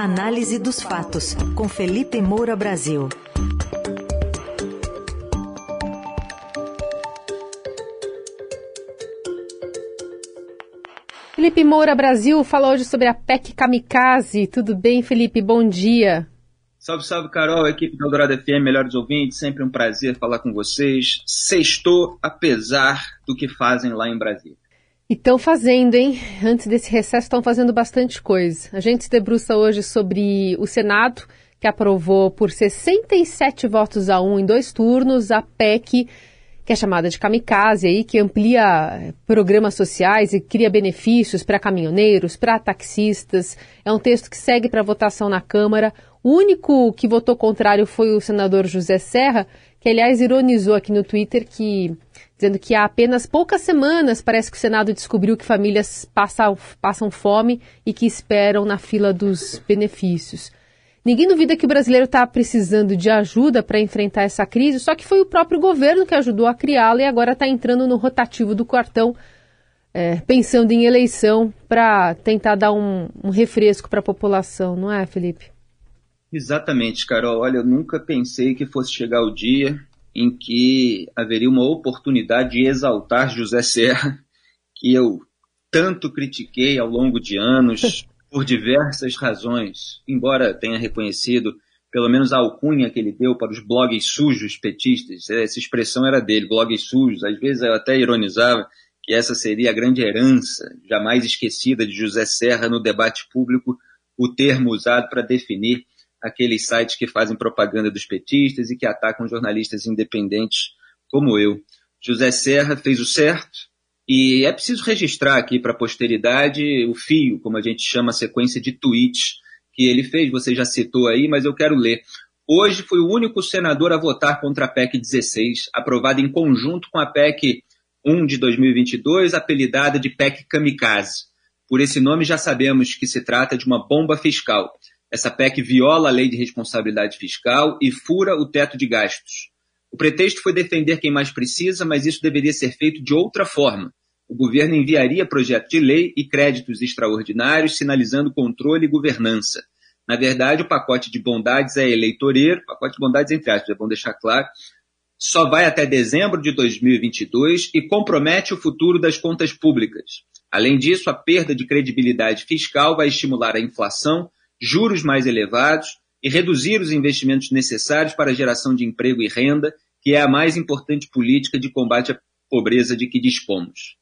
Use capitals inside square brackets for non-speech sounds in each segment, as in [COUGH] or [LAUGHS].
Análise dos fatos, com Felipe Moura Brasil. Felipe Moura Brasil fala hoje sobre a PEC Kamikaze. Tudo bem, Felipe? Bom dia. Salve, salve, Carol, equipe do Eldorado FM, melhores ouvintes, sempre um prazer falar com vocês. Sextou, apesar do que fazem lá em Brasília. E estão fazendo, hein? Antes desse recesso, estão fazendo bastante coisa. A gente se debruça hoje sobre o Senado, que aprovou por 67 votos a um em dois turnos a PEC, que é chamada de kamikaze, aí, que amplia programas sociais e cria benefícios para caminhoneiros, para taxistas. É um texto que segue para votação na Câmara. O único que votou contrário foi o senador José Serra, que aliás ironizou aqui no Twitter que dizendo que há apenas poucas semanas parece que o Senado descobriu que famílias passam, passam fome e que esperam na fila dos benefícios. Ninguém duvida que o brasileiro está precisando de ajuda para enfrentar essa crise, só que foi o próprio governo que ajudou a criá-la e agora está entrando no rotativo do quartão, é, pensando em eleição para tentar dar um, um refresco para a população, não é, Felipe? Exatamente, Carol. Olha, eu nunca pensei que fosse chegar o dia em que haveria uma oportunidade de exaltar José Serra, que eu tanto critiquei ao longo de anos por diversas razões, embora tenha reconhecido pelo menos a alcunha que ele deu para os blogs sujos petistas, essa expressão era dele, blogs sujos, às vezes eu até ironizava que essa seria a grande herança, jamais esquecida de José Serra no debate público, o termo usado para definir aqueles sites que fazem propaganda dos petistas e que atacam jornalistas independentes como eu. José Serra fez o certo e é preciso registrar aqui para a posteridade o fio, como a gente chama a sequência de tweets que ele fez. Você já citou aí, mas eu quero ler. Hoje foi o único senador a votar contra a PEC 16, aprovada em conjunto com a PEC 1 de 2022, apelidada de PEC Kamikaze. Por esse nome já sabemos que se trata de uma bomba fiscal. Essa PEC viola a lei de responsabilidade fiscal e fura o teto de gastos. O pretexto foi defender quem mais precisa, mas isso deveria ser feito de outra forma. O governo enviaria projeto de lei e créditos extraordinários, sinalizando controle e governança. Na verdade, o pacote de bondades é eleitoreiro, pacote de bondades entre aspas, é bom deixar claro, só vai até dezembro de 2022 e compromete o futuro das contas públicas. Além disso, a perda de credibilidade fiscal vai estimular a inflação, juros mais elevados e reduzir os investimentos necessários para a geração de emprego e renda, que é a mais importante política de combate à pobreza de que dispomos.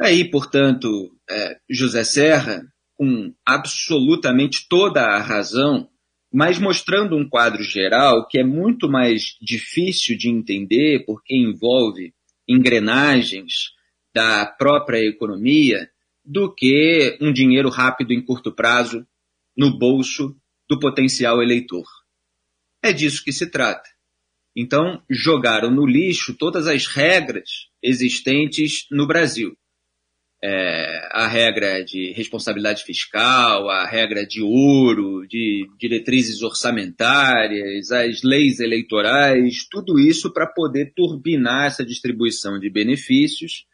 Aí, portanto, é, José Serra, com absolutamente toda a razão, mas mostrando um quadro geral que é muito mais difícil de entender porque envolve engrenagens da própria economia do que um dinheiro rápido em curto prazo no bolso do potencial eleitor. É disso que se trata. Então, jogaram no lixo todas as regras existentes no Brasil. É, a regra de responsabilidade fiscal, a regra de ouro, de diretrizes orçamentárias, as leis eleitorais, tudo isso para poder turbinar essa distribuição de benefícios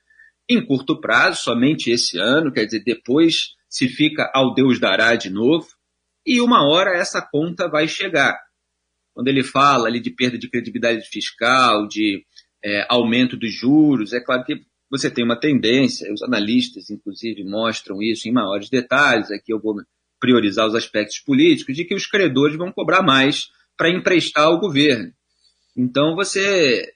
em curto prazo, somente esse ano, quer dizer, depois se fica ao Deus dará de novo, e uma hora essa conta vai chegar. Quando ele fala ali de perda de credibilidade fiscal, de é, aumento dos juros, é claro que você tem uma tendência, os analistas, inclusive, mostram isso em maiores detalhes, aqui eu vou priorizar os aspectos políticos, de que os credores vão cobrar mais para emprestar ao governo. Então você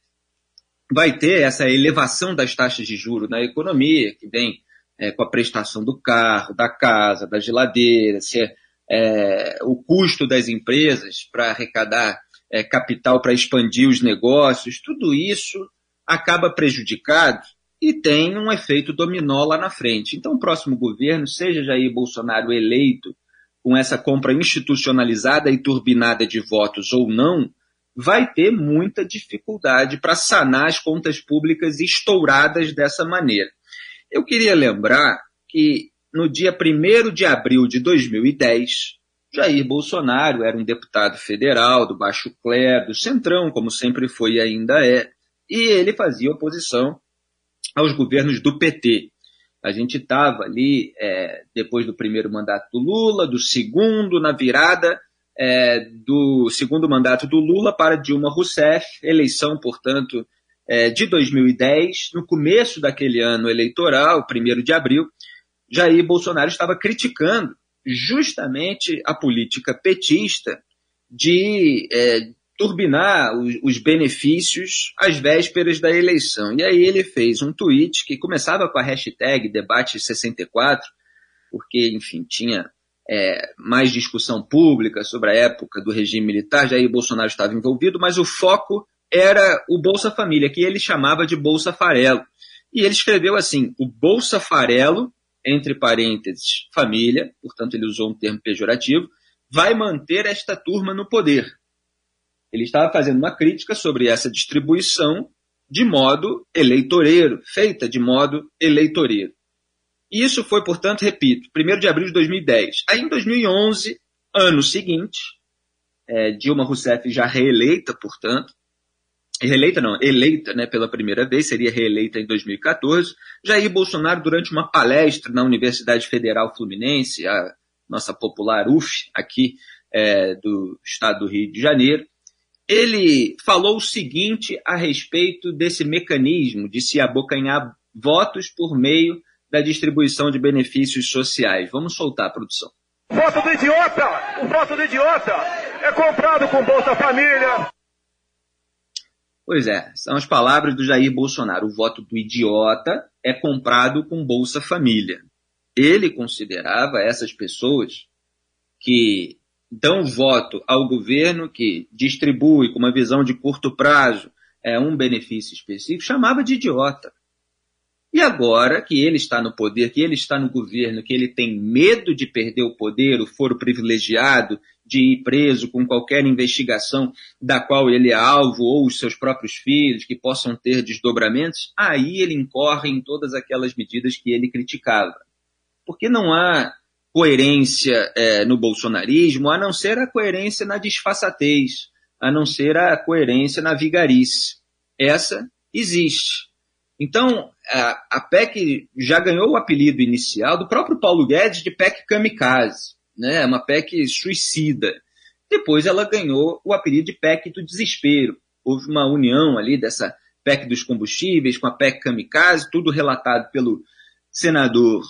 vai ter essa elevação das taxas de juros na economia, que vem é, com a prestação do carro, da casa, da geladeira, se é, é, o custo das empresas para arrecadar é, capital para expandir os negócios, tudo isso acaba prejudicado e tem um efeito dominó lá na frente. Então, o próximo governo, seja Jair Bolsonaro eleito com essa compra institucionalizada e turbinada de votos ou não, vai ter muita dificuldade para sanar as contas públicas estouradas dessa maneira. Eu queria lembrar que no dia 1 de abril de 2010, Jair Bolsonaro era um deputado federal do Baixo Clero, do Centrão, como sempre foi e ainda é, e ele fazia oposição aos governos do PT. A gente estava ali é, depois do primeiro mandato do Lula, do segundo, na virada é, do segundo mandato do Lula para Dilma Rousseff, eleição, portanto, é, de 2010, no começo daquele ano eleitoral, 1 de abril, Jair Bolsonaro estava criticando justamente a política petista de é, turbinar os, os, benefícios às vésperas da eleição. E aí ele fez um tweet que começava com a hashtag debate64, porque, enfim, tinha é, mais discussão pública sobre a época do regime militar, Jair Bolsonaro estava envolvido, mas o foco era o Bolsa Família, que ele chamava de Bolsa Farelo. E ele escreveu assim: o Bolsa Farelo, entre parênteses, família, portanto ele usou um termo pejorativo, vai manter esta turma no poder. Ele estava fazendo uma crítica sobre essa distribuição de modo eleitoreiro, feita de modo eleitoreiro. E isso foi, portanto, repito, 1 de abril de 2010. Aí, em 2011, ano seguinte, é, Dilma Rousseff já reeleita, portanto, reeleita não, eleita né, pela primeira vez, seria reeleita em 2014. Jair Bolsonaro, durante uma palestra na Universidade Federal Fluminense, a nossa popular UF, aqui é, do estado do Rio de Janeiro, ele falou o seguinte a respeito desse mecanismo de se abocanhar votos por meio da distribuição de benefícios sociais. Vamos soltar a produção. Voto do idiota! O voto do idiota é comprado com Bolsa Família. Pois é, são as palavras do Jair Bolsonaro. O voto do idiota é comprado com Bolsa Família. Ele considerava essas pessoas que dão voto ao governo que distribui com uma visão de curto prazo é, um benefício específico, chamava de idiota. E agora que ele está no poder, que ele está no governo, que ele tem medo de perder o poder, o foro privilegiado, de ir preso com qualquer investigação da qual ele é alvo, ou os seus próprios filhos, que possam ter desdobramentos, aí ele incorre em todas aquelas medidas que ele criticava. Porque não há coerência é, no bolsonarismo, a não ser a coerência na disfarçatez, a não ser a coerência na vigarice. Essa existe. Então, a, PEC já ganhou o apelido inicial do próprio Paulo Guedes de PEC kamikaze, né? uma PEC suicida. Depois ela ganhou o apelido de PEC do desespero. Houve uma união ali dessa PEC dos combustíveis com a PEC kamikaze, tudo relatado pelo senador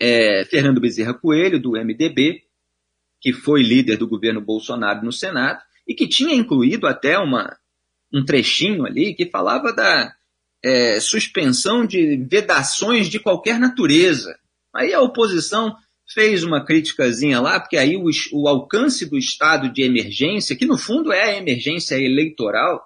é, Fernando Bezerra Coelho, do MDB, que foi líder do governo Bolsonaro no Senado, e que tinha incluído até uma, um trechinho ali que falava da é, suspensão de vedações de qualquer natureza. Aí a oposição fez uma criticazinha lá, porque aí o, o alcance do estado de emergência, que no fundo é a emergência eleitoral,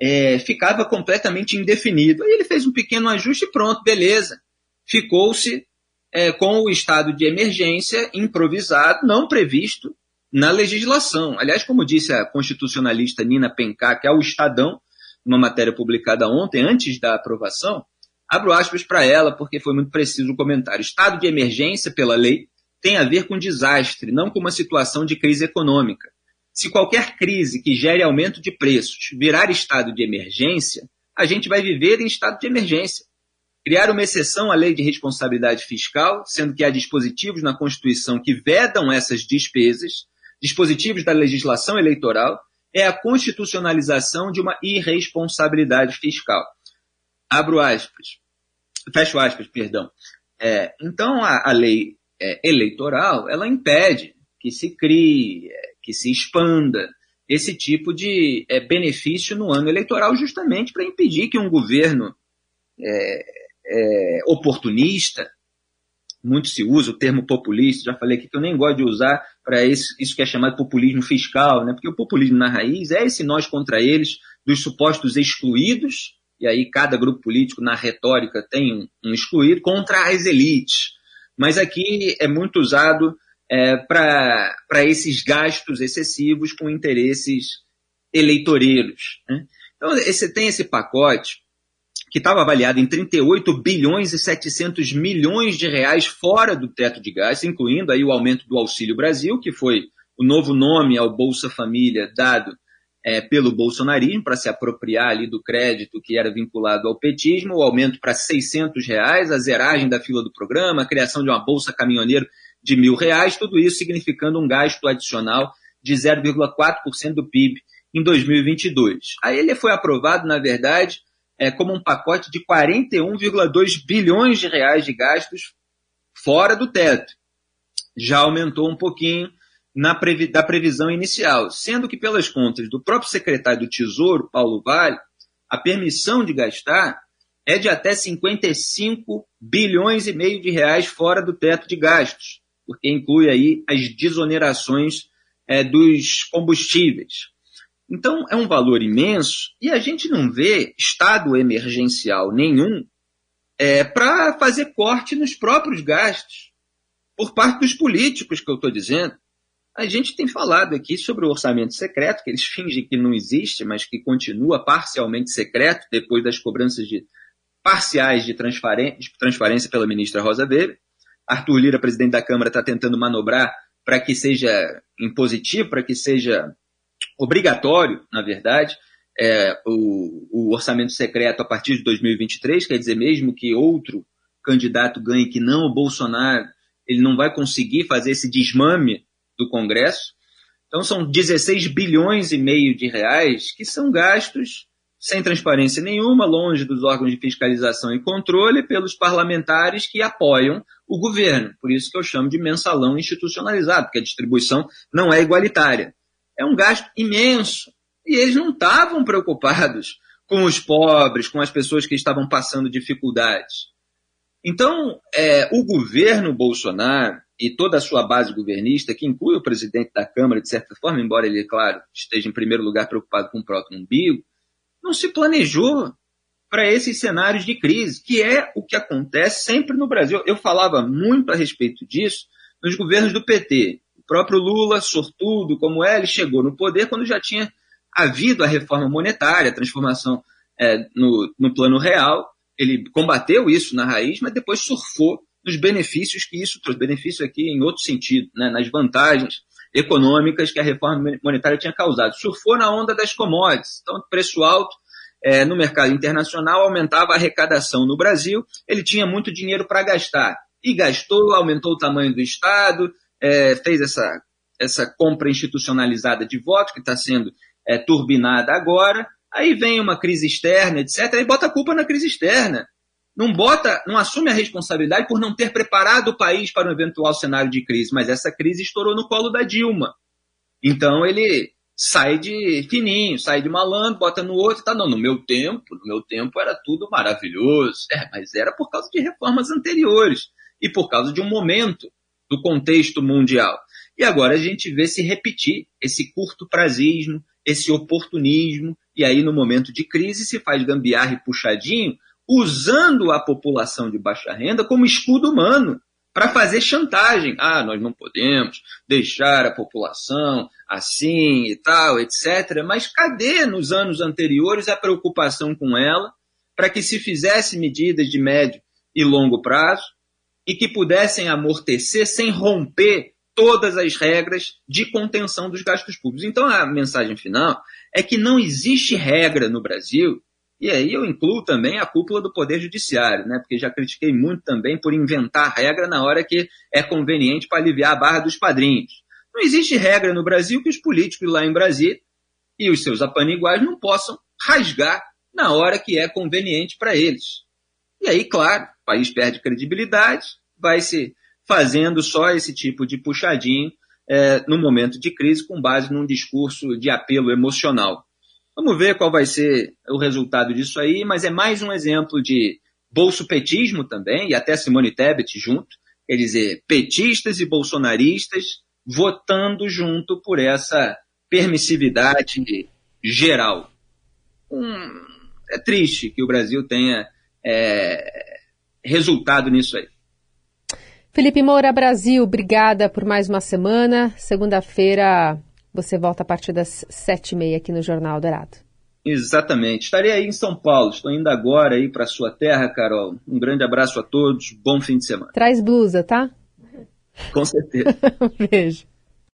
é, ficava completamente indefinido. Aí ele fez um pequeno ajuste e pronto, beleza. Ficou-se é, com o estado de emergência improvisado, não previsto na legislação. Aliás, como disse a constitucionalista Nina Pencar, que é o Estadão, uma matéria publicada ontem, antes da aprovação, abro aspas para ela, porque foi muito preciso o comentário. Estado de emergência, pela lei, tem a ver com desastre, não com uma situação de crise econômica. Se qualquer crise que gere aumento de preços virar estado de emergência, a gente vai viver em estado de emergência. Criar uma exceção à lei de responsabilidade fiscal, sendo que há dispositivos na Constituição que vedam essas despesas, dispositivos da legislação eleitoral, é a constitucionalização de uma irresponsabilidade fiscal. Abro aspas. Fecho aspas, perdão. É, então, a, a lei é, eleitoral, ela impede que se crie, é, que se expanda esse tipo de é, benefício no ano eleitoral, justamente para impedir que um governo é, é, oportunista muito se usa o termo populista, já falei aqui que eu nem gosto de usar para isso, que é chamado populismo fiscal, né? porque o populismo na raiz é esse nós contra eles, dos supostos excluídos, e aí cada grupo político na retórica tem um, um excluído, contra as elites. Mas aqui é muito usado é, para esses gastos excessivos com interesses eleitoreiros. Né? Então, você tem esse pacote que estava avaliado em 38 bilhões e 700 milhões de reais fora do teto de gás, incluindo aí o aumento do Auxílio Brasil, que foi o novo nome ao Bolsa Família dado é, pelo bolsonarismo para se apropriar ali do crédito que era vinculado ao petismo, o aumento para 600 reais, a zeragem da fila do programa, a criação de uma bolsa caminhoneiro de mil reais, tudo isso significando um gasto adicional de 0,4% do PIB em 2022. Aí ele foi aprovado, na verdade, é, como um pacote de 41,2 bilhões de reais de gastos fora do teto. Já aumentou um pouquinho na previ da previsão inicial, sendo que pelas contas do próprio secretário do Tesouro, Paulo Vale, a permissão de gastar é de até 55 bilhões e meio de reais fora do teto de gastos, porque inclui aí as desonerações é, dos combustíveis. Então é um valor imenso e a gente não vê estado emergencial nenhum é, para fazer corte nos próprios gastos por parte dos políticos que eu estou dizendo. A gente tem falado aqui sobre o orçamento secreto, que eles fingem que não existe, mas que continua parcialmente secreto depois das cobranças de, parciais de, transparência pela ministra Rosa Weber. Arthur Lira, presidente da Câmara, está tentando manobrar para que seja impositivo, para que seja obrigatório, na verdade, é, o, o orçamento secreto a partir de 2023, quer dizer, mesmo que outro candidato ganhe que não o Bolsonaro, ele não vai conseguir fazer esse desmame do Congresso. Então são 16 bilhões e meio de reais que são gastos sem transparência nenhuma, longe dos órgãos de fiscalização e controle, pelos parlamentares que apoiam o governo. Por isso que eu chamo de mensalão institucionalizado, porque a distribuição não é igualitária. É um gasto imenso. E eles não estavam preocupados com os pobres, com as pessoas que estavam passando dificuldades. Então, é, o governo Bolsonaro e toda a sua base governista, que inclui o presidente da Câmara, de certa forma, embora ele, claro, esteja em primeiro lugar preocupado com o próprio umbigo, não se planejou para esses cenários de crise, que é o que acontece sempre no Brasil. Eu falava muito a respeito disso nos governos do PT. O próprio Lula, sortudo como é, ele chegou no poder quando já tinha havido a reforma monetária, a transformação é, no, no plano real. Ele combateu isso na raiz, mas depois surfou nos benefícios que isso trouxe, benefício aqui em outro sentido, né, nas vantagens econômicas que a reforma monetária tinha causado. Surfou na onda das commodities, então preço alto é, no mercado internacional aumentava a arrecadação no Brasil, ele tinha muito dinheiro para gastar e gastou, aumentou o tamanho do Estado, é, fez essa, essa compra institucionalizada de votos que está sendo é, turbinada agora. Aí vem uma crise externa, etc. E bota a culpa na crise externa não bota, não assume a responsabilidade por não ter preparado o país para um eventual cenário de crise, mas essa crise estourou no colo da Dilma. Então ele sai de fininho, sai de malandro, bota no outro, tá não, no meu tempo, no meu tempo era tudo maravilhoso. É, mas era por causa de reformas anteriores e por causa de um momento do contexto mundial. E agora a gente vê se repetir esse curto prazismo, esse oportunismo, e aí no momento de crise se faz gambiarra e puxadinho usando a população de baixa renda como escudo humano para fazer chantagem. Ah, nós não podemos deixar a população assim e tal, etc. Mas cadê nos anos anteriores a preocupação com ela para que se fizesse medidas de médio e longo prazo e que pudessem amortecer sem romper todas as regras de contenção dos gastos públicos. Então a mensagem final é que não existe regra no Brasil e aí eu incluo também a cúpula do Poder Judiciário, né? porque já critiquei muito também por inventar regra na hora que é conveniente para aliviar a barra dos padrinhos. Não existe regra no Brasil que os políticos lá em Brasília e os seus apaniguais não possam rasgar na hora que é conveniente para eles. E aí, claro, o país perde credibilidade, vai se fazendo só esse tipo de puxadinho é, no momento de crise com base num discurso de apelo emocional. Vamos ver qual vai ser o resultado disso aí, mas é mais um exemplo de bolso-petismo também, e até Simone Tebet junto, quer dizer, petistas e bolsonaristas votando junto por essa permissividade geral. Hum, é triste que o Brasil tenha é, resultado nisso aí. Felipe Moura Brasil, obrigada por mais uma semana. Segunda-feira você volta a partir das sete e meia aqui no Jornal Dourado. Exatamente. Estarei aí em São Paulo. Estou indo agora aí para sua terra, Carol. Um grande abraço a todos. Bom fim de semana. Traz blusa, tá? Com certeza. [LAUGHS] Beijo.